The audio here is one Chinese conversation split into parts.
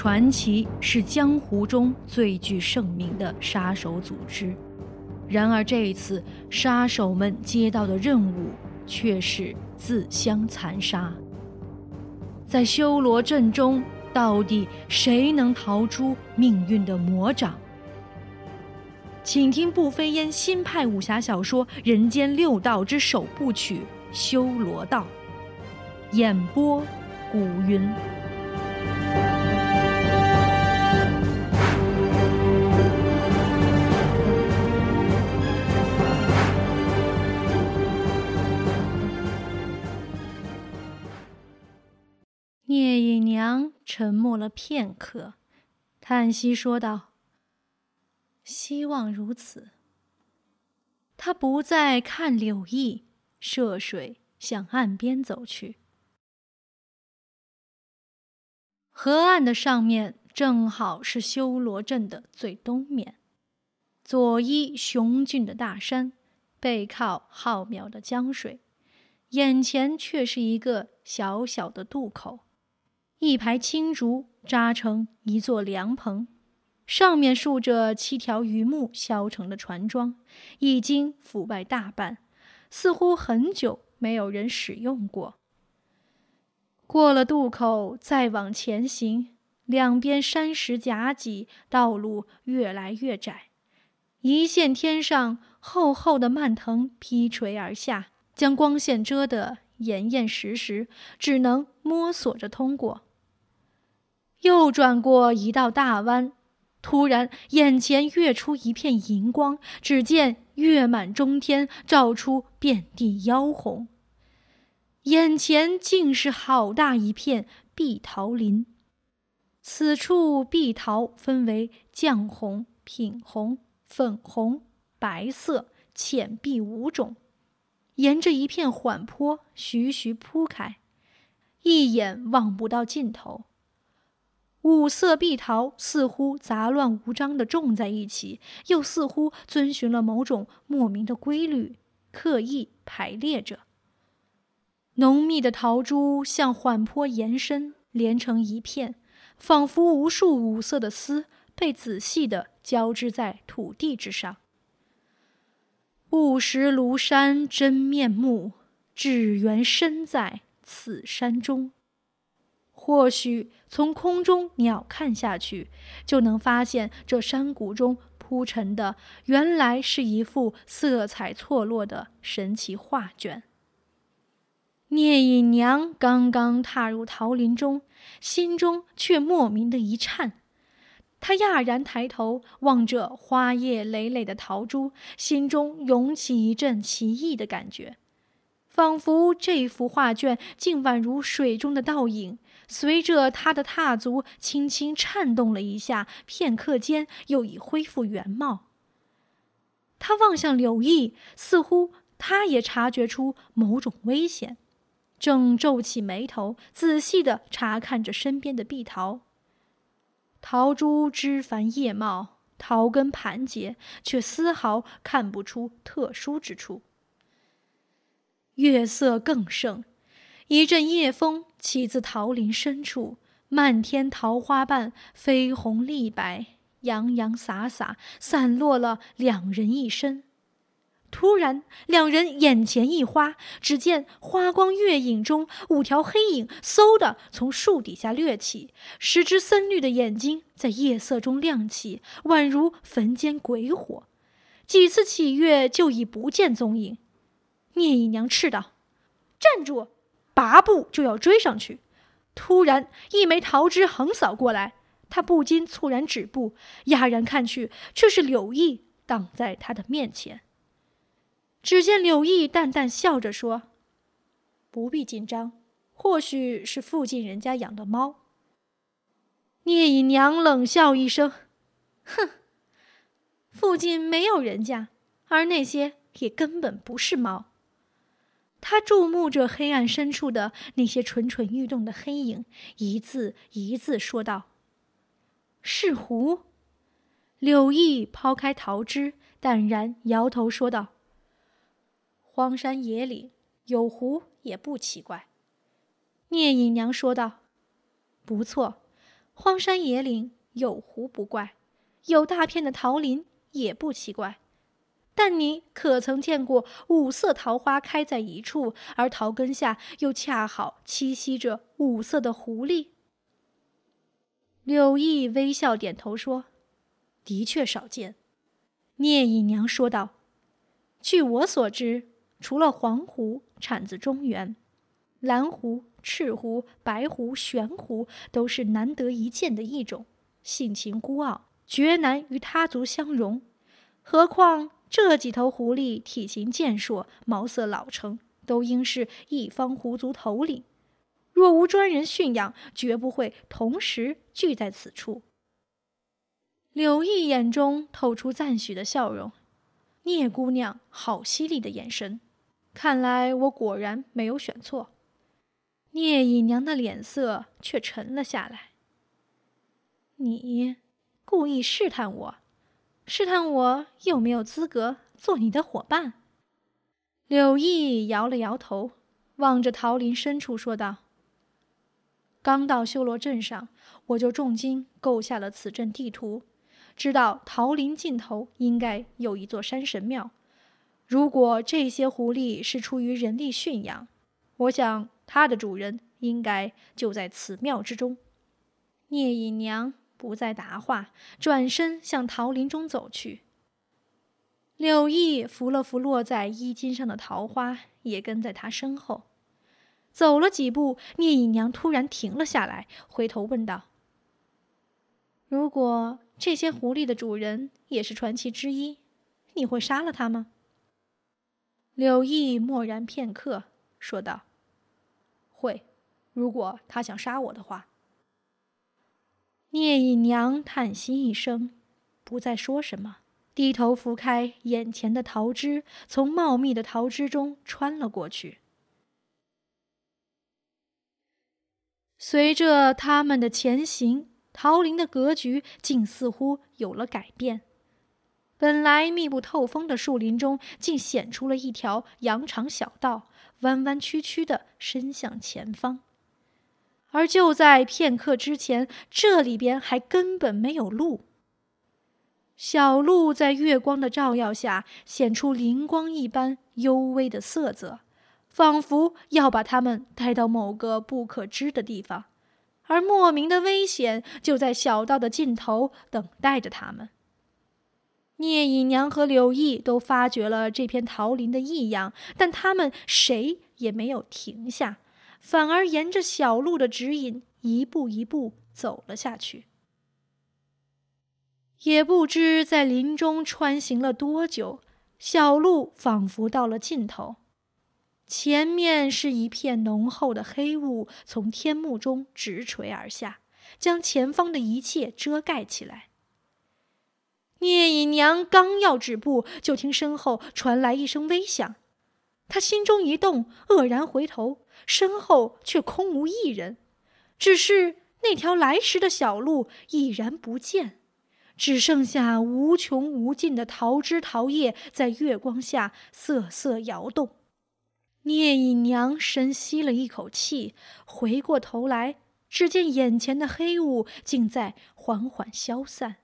传奇是江湖中最具盛名的杀手组织。然而这一次，杀手们接到的任务却是自相残杀。在修罗阵中，到底谁能逃出命运的魔掌？请听步飞烟新派武侠小说《人间六道》之首部曲《修罗道》，演播：古云。娘沉默了片刻，叹息说道。希望如此。他不再看柳毅，涉水向岸边走去。河岸的上面正好是修罗镇的最东面，左依雄峻的大山，背靠浩渺的江水，眼前却是一个小小的渡口，一排青竹扎成一座凉棚。上面竖着七条榆木削成的船桩，已经腐败大半，似乎很久没有人使用过。过了渡口，再往前行，两边山石夹挤，道路越来越窄。一线天上厚厚的蔓藤劈垂而下，将光线遮得严严实实，只能摸索着通过。又转过一道大弯。突然，眼前跃出一片银光，只见月满中天，照出遍地妖红。眼前竟是好大一片碧桃林。此处碧桃分为绛红、品红、粉红、白色、浅碧五种，沿着一片缓坡徐徐铺开，一眼望不到尽头。五色碧桃似乎杂乱无章地种在一起，又似乎遵循了某种莫名的规律，刻意排列着。浓密的桃珠向缓坡延伸，连成一片，仿佛无数五色的丝被仔细地交织在土地之上。不识庐山真面目，只缘身在此山中。或许从空中鸟看下去，就能发现这山谷中铺陈的原来是一幅色彩错落的神奇画卷。聂隐娘刚刚踏入桃林中，心中却莫名的一颤。她讶然抬头望着花叶累累的桃株，心中涌起一阵奇异的感觉，仿佛这幅画卷竟宛如水中的倒影。随着他的踏足，轻轻颤动了一下，片刻间又已恢复原貌。他望向柳毅，似乎他也察觉出某种危险，正皱起眉头，仔细的查看着身边的碧桃。桃珠枝繁叶茂，桃根盘结，却丝毫看不出特殊之处。月色更盛。一阵夜风起自桃林深处，漫天桃花瓣绯红丽白，洋洋洒洒散落了两人一身。突然，两人眼前一花，只见花光月影中，五条黑影嗖的从树底下掠起，十只森绿的眼睛在夜色中亮起，宛如坟间鬼火。几次起跃，就已不见踪影。聂姨娘斥道：“站住！”拔步就要追上去，突然一枚桃枝横扫过来，他不禁猝然止步，讶然看去，却是柳毅挡在他的面前。只见柳毅淡淡笑着说：“不必紧张，或许是附近人家养的猫。”聂姨娘冷笑一声：“哼，附近没有人家，而那些也根本不是猫。”他注目着黑暗深处的那些蠢蠢欲动的黑影，一字一字说道：“是狐。”柳毅抛开桃枝，淡然摇头说道：“荒山野岭有狐也不奇怪。”聂隐娘说道：“不错，荒山野岭有狐不怪，有大片的桃林也不奇怪。但你可曾见过五色桃花开在一处，而桃根下又恰好栖息着五色的狐狸？柳毅微笑点头说：“的确少见。”聂隐娘说道：“据我所知，除了黄狐产自中原，蓝狐、赤狐、白狐、玄狐都是难得一见的一种，性情孤傲，绝难与他族相容。何况……”这几头狐狸体型健硕，毛色老成，都应是一方狐族头领。若无专人驯养，绝不会同时聚在此处。柳毅眼中透出赞许的笑容：“聂姑娘好犀利的眼神，看来我果然没有选错。”聂姨娘的脸色却沉了下来：“你故意试探我？”试探我有没有资格做你的伙伴？柳毅摇了摇头，望着桃林深处说道：“刚到修罗镇上，我就重金购下了此镇地图，知道桃林尽头应该有一座山神庙。如果这些狐狸是出于人力驯养，我想它的主人应该就在此庙之中。”聂隐娘。不再答话，转身向桃林中走去。柳毅扶了扶落在衣襟上的桃花，也跟在他身后。走了几步，聂隐娘突然停了下来，回头问道：“如果这些狐狸的主人也是传奇之一，你会杀了他吗？”柳毅默然片刻，说道：“会，如果他想杀我的话。”聂隐娘叹息一声，不再说什么，低头拂开眼前的桃枝，从茂密的桃枝中穿了过去。随着他们的前行，桃林的格局竟似乎有了改变。本来密不透风的树林中，竟显出了一条羊肠小道，弯弯曲曲的伸向前方。而就在片刻之前，这里边还根本没有路。小路在月光的照耀下显出灵光一般幽微的色泽，仿佛要把他们带到某个不可知的地方，而莫名的危险就在小道的尽头等待着他们。聂隐娘和柳毅都发觉了这片桃林的异样，但他们谁也没有停下。反而沿着小路的指引，一步一步走了下去。也不知在林中穿行了多久，小路仿佛到了尽头，前面是一片浓厚的黑雾，从天幕中直垂而下，将前方的一切遮盖起来。聂隐娘刚要止步，就听身后传来一声微响。她心中一动，愕然回头，身后却空无一人，只是那条来时的小路已然不见，只剩下无穷无尽的桃枝桃叶在月光下瑟瑟摇动。聂隐娘深吸了一口气，回过头来，只见眼前的黑雾竟在缓缓消散。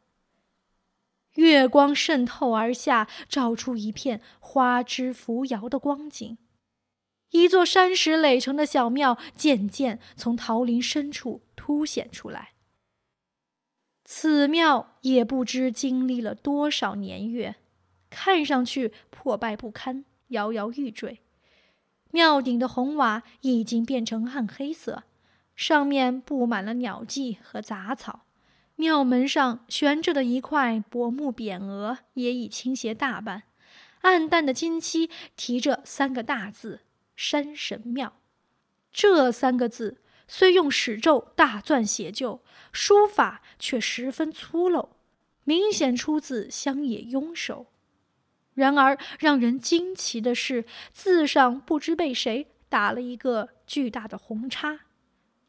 月光渗透而下，照出一片花枝扶摇的光景。一座山石垒成的小庙渐渐从桃林深处凸显出来。此庙也不知经历了多少年月，看上去破败不堪，摇摇欲坠。庙顶的红瓦已经变成暗黑色，上面布满了鸟迹和杂草。庙门上悬着的一块薄木匾额也已倾斜大半，暗淡的金漆提着三个大字“山神庙”。这三个字虽用史咒大篆写就，书法却十分粗陋，明显出自乡野庸手。然而让人惊奇的是，字上不知被谁打了一个巨大的红叉，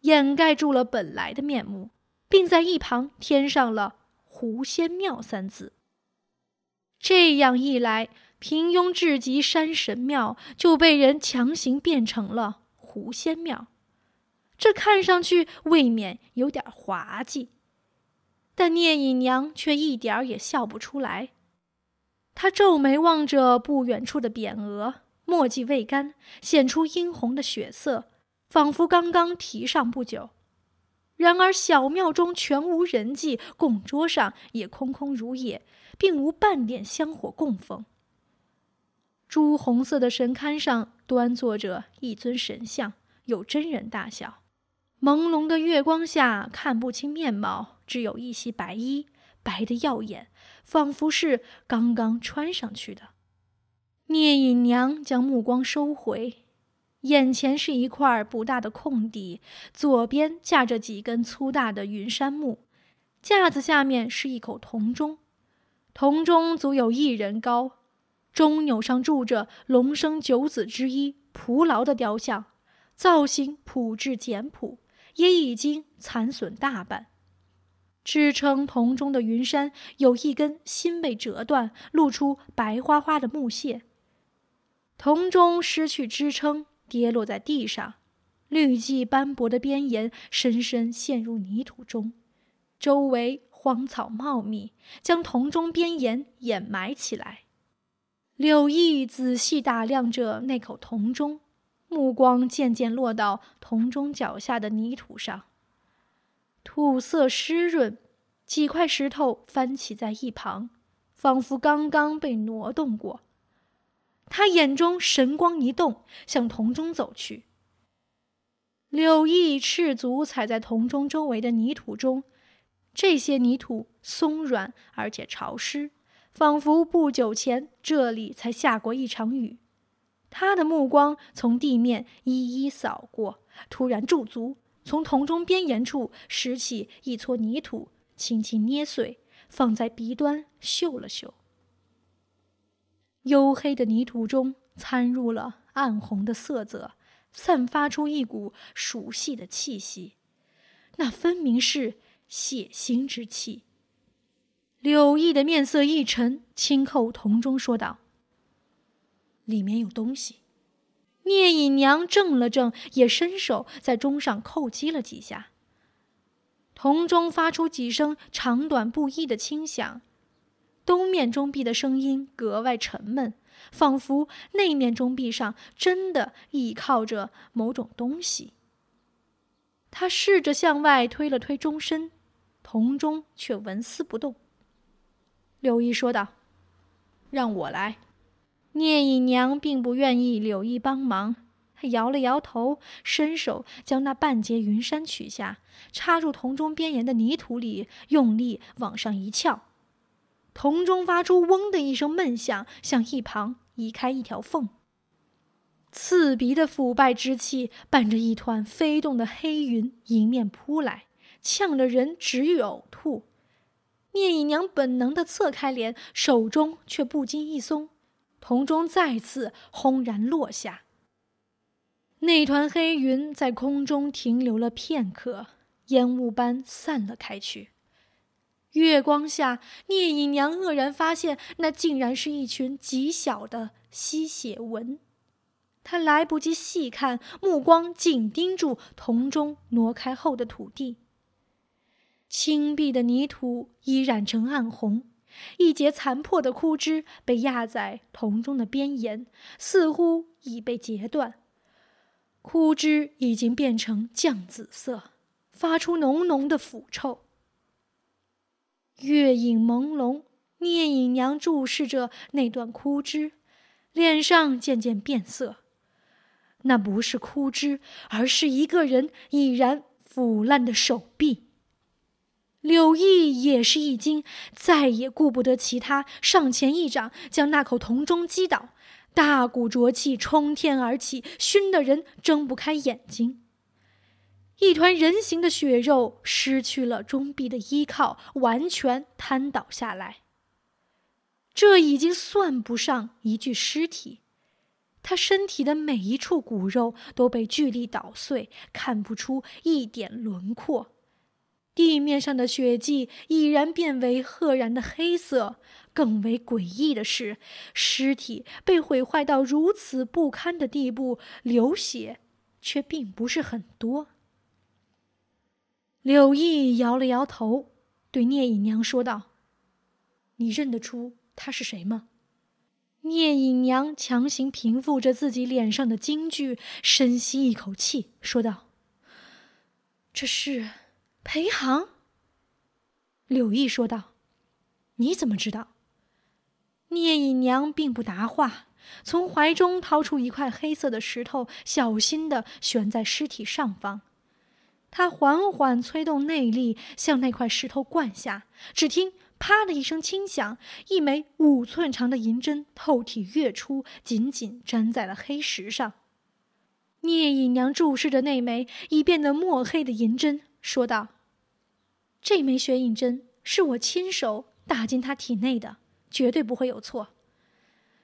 掩盖住了本来的面目。并在一旁添上了“狐仙庙”三字。这样一来，平庸至极山神庙就被人强行变成了狐仙庙，这看上去未免有点滑稽。但聂隐娘却一点儿也笑不出来。她皱眉望着不远处的匾额，墨迹未干，显出殷红的血色，仿佛刚刚提上不久。然而小庙中全无人迹，供桌上也空空如也，并无半点香火供奉。朱红色的神龛上端坐着一尊神像，有真人大小。朦胧的月光下看不清面貌，只有一袭白衣，白的耀眼，仿佛是刚刚穿上去的。聂隐娘将目光收回。眼前是一块不大的空地，左边架着几根粗大的云杉木，架子下面是一口铜钟，铜钟足有一人高，钟钮上铸着龙生九子之一蒲牢的雕像，造型朴质简朴，也已经残损大半。支撑铜钟的云杉有一根新被折断，露出白花花的木屑，铜钟失去支撑。跌落在地上，绿迹斑驳的边沿深深陷入泥土中，周围荒草茂密，将铜钟边沿掩埋起来。柳毅仔细打量着那口铜钟，目光渐渐落到铜钟脚下的泥土上，土色湿润，几块石头翻起在一旁，仿佛刚刚被挪动过。他眼中神光一动，向铜钟走去。柳毅赤足踩在铜钟周围的泥土中，这些泥土松软而且潮湿，仿佛不久前这里才下过一场雨。他的目光从地面一一扫过，突然驻足，从铜钟边沿处拾起一撮泥土，轻轻捏碎，放在鼻端嗅了嗅。黝黑的泥土中掺入了暗红的色泽，散发出一股熟悉的气息，那分明是血腥之气。柳毅的面色一沉，轻叩铜钟，说道：“里面有东西。”聂隐娘怔了怔，也伸手在钟上叩击了几下。铜钟发出几声长短不一的轻响。东面钟壁的声音格外沉闷，仿佛那面钟壁上真的倚靠着某种东西。他试着向外推了推钟身，铜钟却纹丝不动。柳毅说道：“让我来。”聂隐娘并不愿意柳毅帮忙，她摇了摇头，伸手将那半截云杉取下，插入铜钟边沿的泥土里，用力往上一翘。铜钟发出“嗡”的一声闷响，向一旁移开一条缝。刺鼻的腐败之气伴着一团飞动的黑云迎面扑来，呛得人直欲呕吐。聂隐娘本能的侧开脸，手中却不禁一松，铜钟再次轰然落下。那团黑云在空中停留了片刻，烟雾般散了开去。月光下，聂隐娘愕然发现，那竟然是一群极小的吸血蚊。她来不及细看，目光紧盯住铜钟挪开后的土地。青碧的泥土已染成暗红，一截残破的枯枝被压在铜钟的边沿，似乎已被截断。枯枝已经变成绛紫色，发出浓浓的腐臭。月影朦胧，聂隐娘注视着那段枯枝，脸上渐渐变色。那不是枯枝，而是一个人已然腐烂的手臂。柳毅也是一惊，再也顾不得其他，上前一掌将那口铜钟击倒，大股浊气冲天而起，熏得人睁不开眼睛。一团人形的血肉失去了钟壁的依靠，完全瘫倒下来。这已经算不上一具尸体，他身体的每一处骨肉都被巨力捣碎，看不出一点轮廓。地面上的血迹已然变为赫然的黑色。更为诡异的是，尸体被毁坏到如此不堪的地步，流血却并不是很多。柳毅摇了摇头，对聂隐娘说道：“你认得出他是谁吗？”聂隐娘强行平复着自己脸上的惊惧，深吸一口气，说道：“这是裴航。”柳毅说道：“你怎么知道？”聂隐娘并不答话，从怀中掏出一块黑色的石头，小心地悬在尸体上方。她缓缓催动内力，向那块石头灌下。只听。啪的一声轻响，一枚五寸长的银针透体跃出，紧紧粘在了黑石上。聂隐娘注视着那枚已变得墨黑的银针，说道：“这枚血影针是我亲手打进他体内的，绝对不会有错。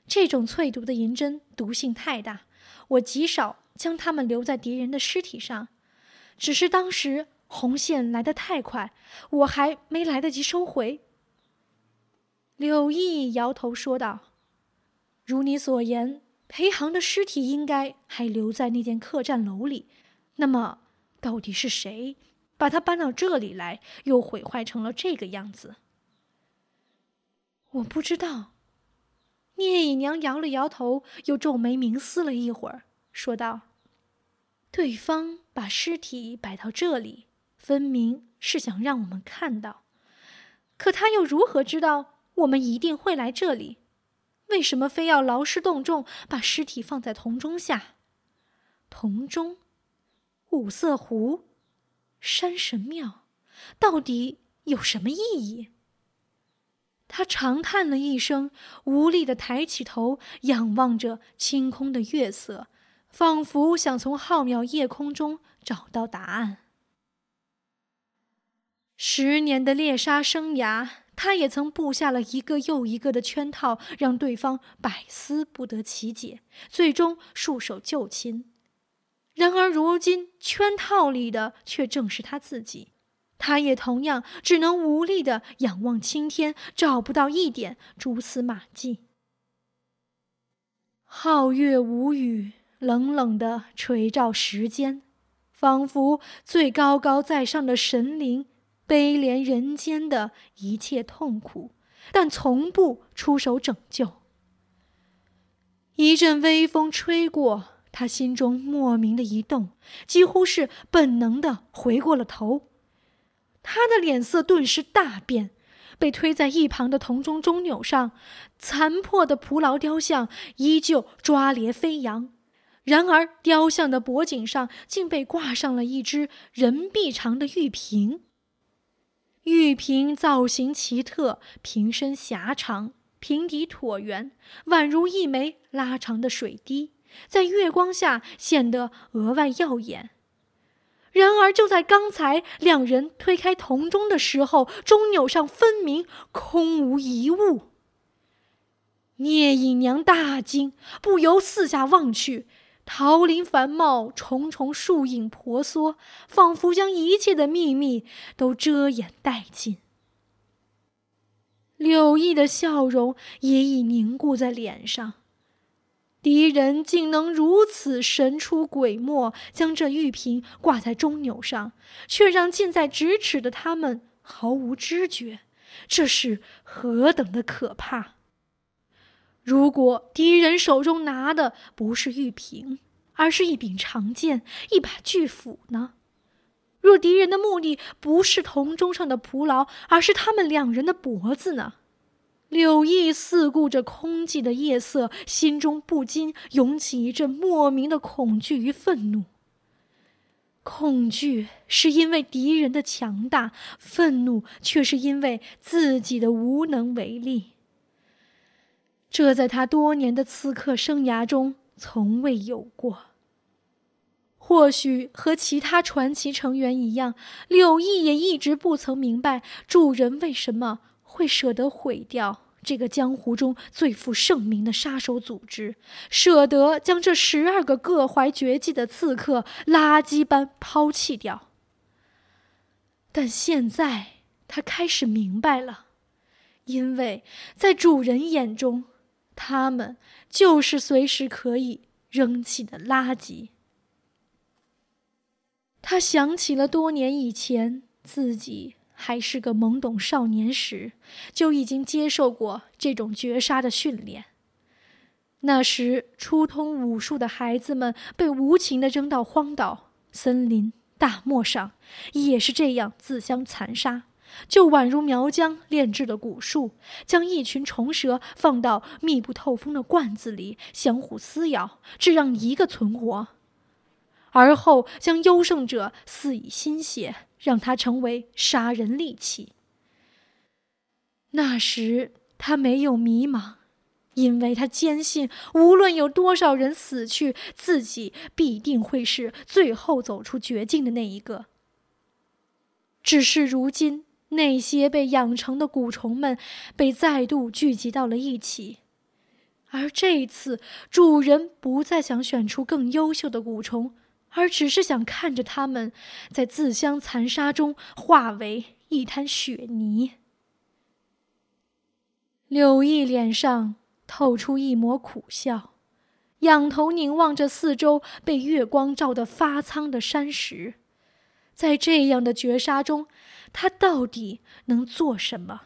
这种淬毒的银针毒性太大，我极少将它们留在敌人的尸体上，只是当时红线来得太快，我还没来得及收回。”柳毅摇头说道：“如你所言，裴航的尸体应该还留在那间客栈楼里。那么，到底是谁把他搬到这里来，又毁坏成了这个样子？”我不知道。聂隐娘摇了摇头，又皱眉冥思了一会儿，说道：“对方把尸体摆到这里，分明是想让我们看到。可他又如何知道？”我们一定会来这里，为什么非要劳师动众把尸体放在铜钟下？铜钟、五色湖、山神庙，到底有什么意义？他长叹了一声，无力的抬起头，仰望着清空的月色，仿佛想从浩渺夜空中找到答案。十年的猎杀生涯。他也曾布下了一个又一个的圈套，让对方百思不得其解，最终束手就擒。然而如今，圈套里的却正是他自己，他也同样只能无力的仰望青天，找不到一点蛛丝马迹。皓月无语，冷冷的垂照时间，仿佛最高高在上的神灵。悲怜人间的一切痛苦，但从不出手拯救。一阵微风吹过，他心中莫名的一动，几乎是本能的回过了头。他的脸色顿时大变，被推在一旁的铜钟钟钮上，残破的蒲牢雕像依旧抓裂飞扬，然而雕像的脖颈上竟被挂上了一只人臂长的玉瓶。玉瓶造型奇特，瓶身狭长，瓶底椭圆，宛如一枚拉长的水滴，在月光下显得额外耀眼。然而，就在刚才两人推开铜钟的时候，钟钮上分明空无一物。聂隐娘大惊，不由四下望去。桃林繁茂，重重树影婆娑，仿佛将一切的秘密都遮掩殆尽。柳毅的笑容也已凝固在脸上。敌人竟能如此神出鬼没，将这玉瓶挂在钟钮上，却让近在咫尺的他们毫无知觉，这是何等的可怕！如果敌人手中拿的不是玉瓶，而是一柄长剑、一把巨斧呢？若敌人的目的不是铜钟上的蒲牢，而是他们两人的脖子呢？柳毅四顾着空寂的夜色，心中不禁涌起一阵莫名的恐惧与愤怒。恐惧是因为敌人的强大，愤怒却是因为自己的无能为力。这在他多年的刺客生涯中从未有过。或许和其他传奇成员一样，柳毅也一直不曾明白主人为什么会舍得毁掉这个江湖中最负盛名的杀手组织，舍得将这十二个各怀绝技的刺客垃圾般抛弃掉。但现在他开始明白了，因为在主人眼中。他们就是随时可以扔弃的垃圾。他想起了多年以前自己还是个懵懂少年时，就已经接受过这种绝杀的训练。那时初通武术的孩子们被无情地扔到荒岛、森林、大漠上，也是这样自相残杀，就宛如苗疆炼制的蛊术，将一群虫蛇放到密不透风的罐子里，相互撕咬，只让一个存活。而后将优胜者肆以心血，让他成为杀人利器。那时他没有迷茫。因为他坚信，无论有多少人死去，自己必定会是最后走出绝境的那一个。只是如今，那些被养成的蛊虫们被再度聚集到了一起，而这一次，主人不再想选出更优秀的蛊虫，而只是想看着他们在自相残杀中化为一滩血泥。柳毅脸上。透出一抹苦笑，仰头凝望着四周被月光照得发苍的山石，在这样的绝杀中，他到底能做什么？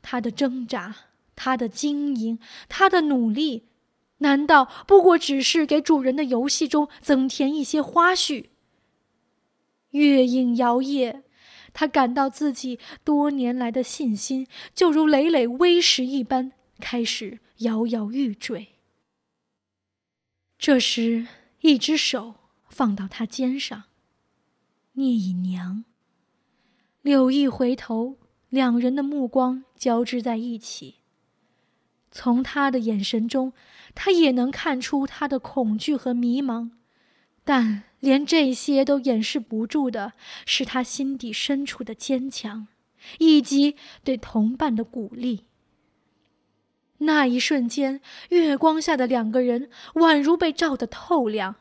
他的挣扎，他的经营，他的努力，难道不过只是给主人的游戏中增添一些花絮？月影摇曳，他感到自己多年来的信心就如累累微石一般。开始摇摇欲坠。这时，一只手放到他肩上，聂隐娘。柳毅回头，两人的目光交织在一起。从他的眼神中，他也能看出他的恐惧和迷茫，但连这些都掩饰不住的是他心底深处的坚强，以及对同伴的鼓励。那一瞬间，月光下的两个人宛如被照得透亮，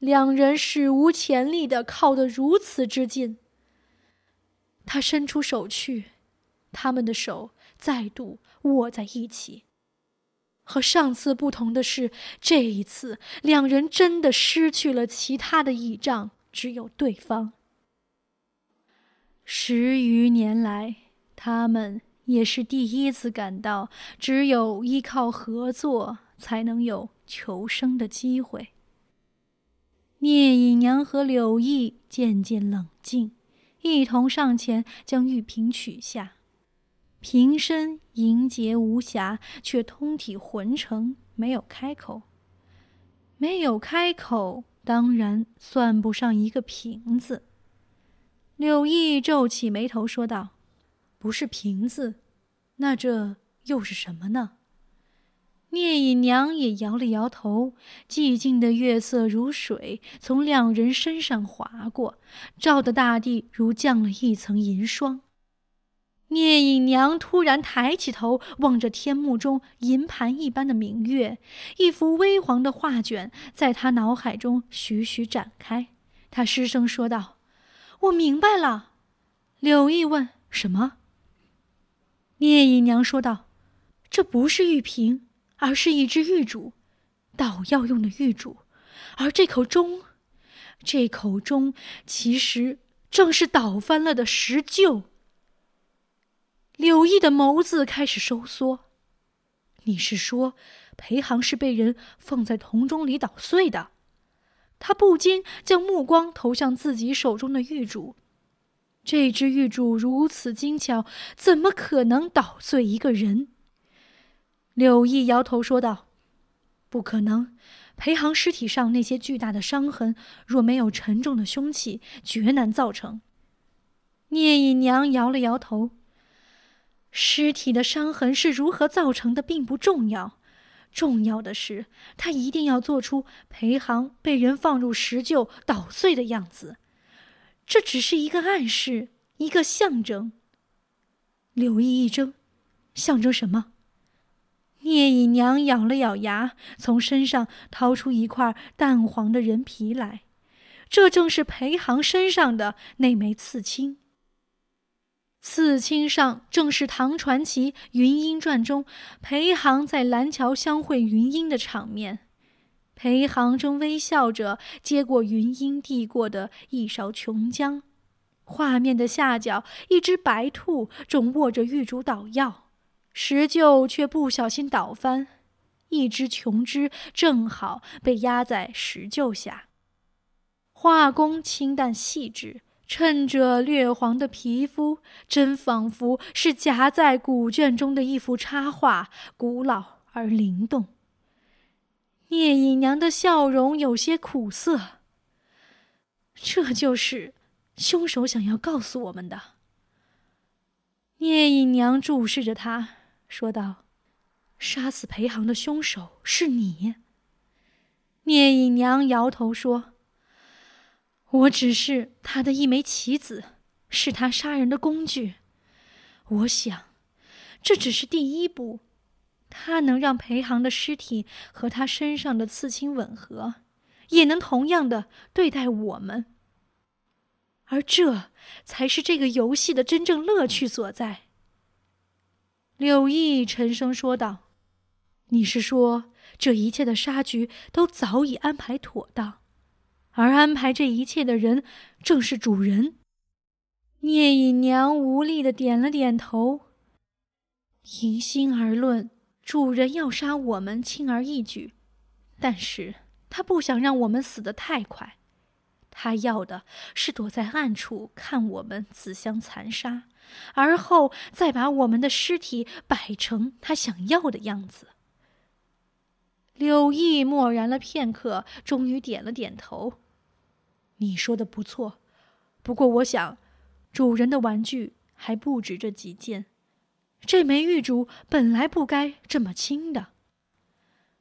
两人史无前例的靠得如此之近。他伸出手去，他们的手再度握在一起。和上次不同的是，这一次两人真的失去了其他的倚仗，只有对方。十余年来，他们。也是第一次感到，只有依靠合作，才能有求生的机会。聂隐娘和柳毅渐渐冷静，一同上前将玉瓶取下。瓶身莹洁无瑕，却通体浑成，没有开口。没有开口，当然算不上一个瓶子。柳毅皱起眉头说道。不是瓶子，那这又是什么呢？聂隐娘也摇了摇头。寂静的月色如水，从两人身上划过，照得大地如降了一层银霜。聂隐娘突然抬起头，望着天幕中银盘一般的明月，一幅微黄的画卷在她脑海中徐徐展开。她失声说道：“我明白了。”柳毅问：“什么？”聂姨娘说道：“这不是玉瓶，而是一只玉箸，捣药用的玉箸。而这口钟，这口钟其实正是倒翻了的石臼。”柳毅的眸子开始收缩。“你是说，裴航是被人放在铜钟里捣碎的？”他不禁将目光投向自己手中的玉箸。这只玉柱如此精巧，怎么可能捣碎一个人？柳毅摇头说道：“不可能，裴航尸体上那些巨大的伤痕，若没有沉重的凶器，绝难造成。”聂隐娘摇了摇头：“尸体的伤痕是如何造成的，并不重要，重要的是他一定要做出裴航被人放入石臼捣碎的样子。”这只是一个暗示，一个象征。柳毅一怔，象征什么？聂隐娘咬了咬牙，从身上掏出一块淡黄的人皮来，这正是裴航身上的那枚刺青。刺青上正是唐传奇《云鹰传》中裴航在蓝桥相会云鹰的场面。裴航正微笑着接过云英递过的一勺琼浆，画面的下角，一只白兔正握着玉竹捣药，石臼却不小心倒翻，一只琼枝正好被压在石臼下。画工清淡细致，衬着略黄的皮肤，真仿佛是夹在古卷中的一幅插画，古老而灵动。聂隐娘的笑容有些苦涩。这就是凶手想要告诉我们的。聂隐娘注视着他，说道：“杀死裴航的凶手是你。”聂隐娘摇头说。我只是他的一枚棋子，是他杀人的工具。我想，这只是第一步。他能让裴航的尸体和他身上的刺青吻合，也能同样的对待我们。而这才是这个游戏的真正乐趣所在。柳毅沉声说道：“你是说，这一切的杀局都早已安排妥当？”而安排这一切的人，正是主人。聂隐娘无力的点了点头。平心而论，主人要杀我们轻而易举，但是他不想让我们死得太快，他要的是躲在暗处看我们自相残杀，而后再把我们的尸体摆成他想要的样子。柳毅默然了片刻，终于点了点头。你说的不错，不过我想，主人的玩具还不止这几件。这枚玉竹本来不该这么轻的。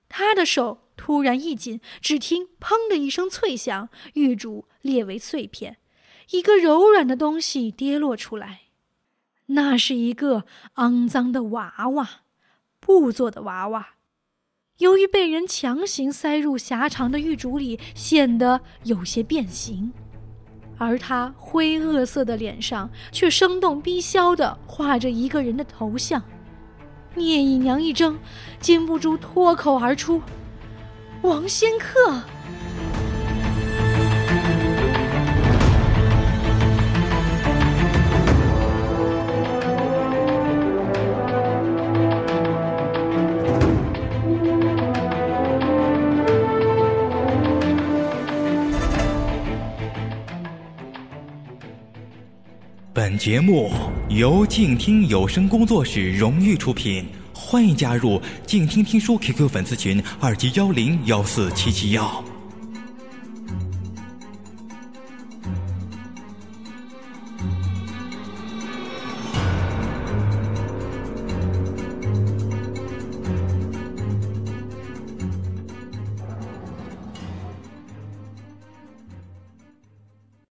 他的手突然一紧，只听“砰”的一声脆响，玉竹裂为碎片，一个柔软的东西跌落出来。那是一个肮脏的娃娃，布做的娃娃。由于被人强行塞入狭长的玉竹里，显得有些变形，而他灰褐色的脸上却生动逼肖的画着一个人的头像。聂隐娘一怔，禁不住脱口而出：“王仙客。”本节目由静听有声工作室荣誉出品，欢迎加入静听听书 QQ 粉丝群：二七幺零幺四七七幺。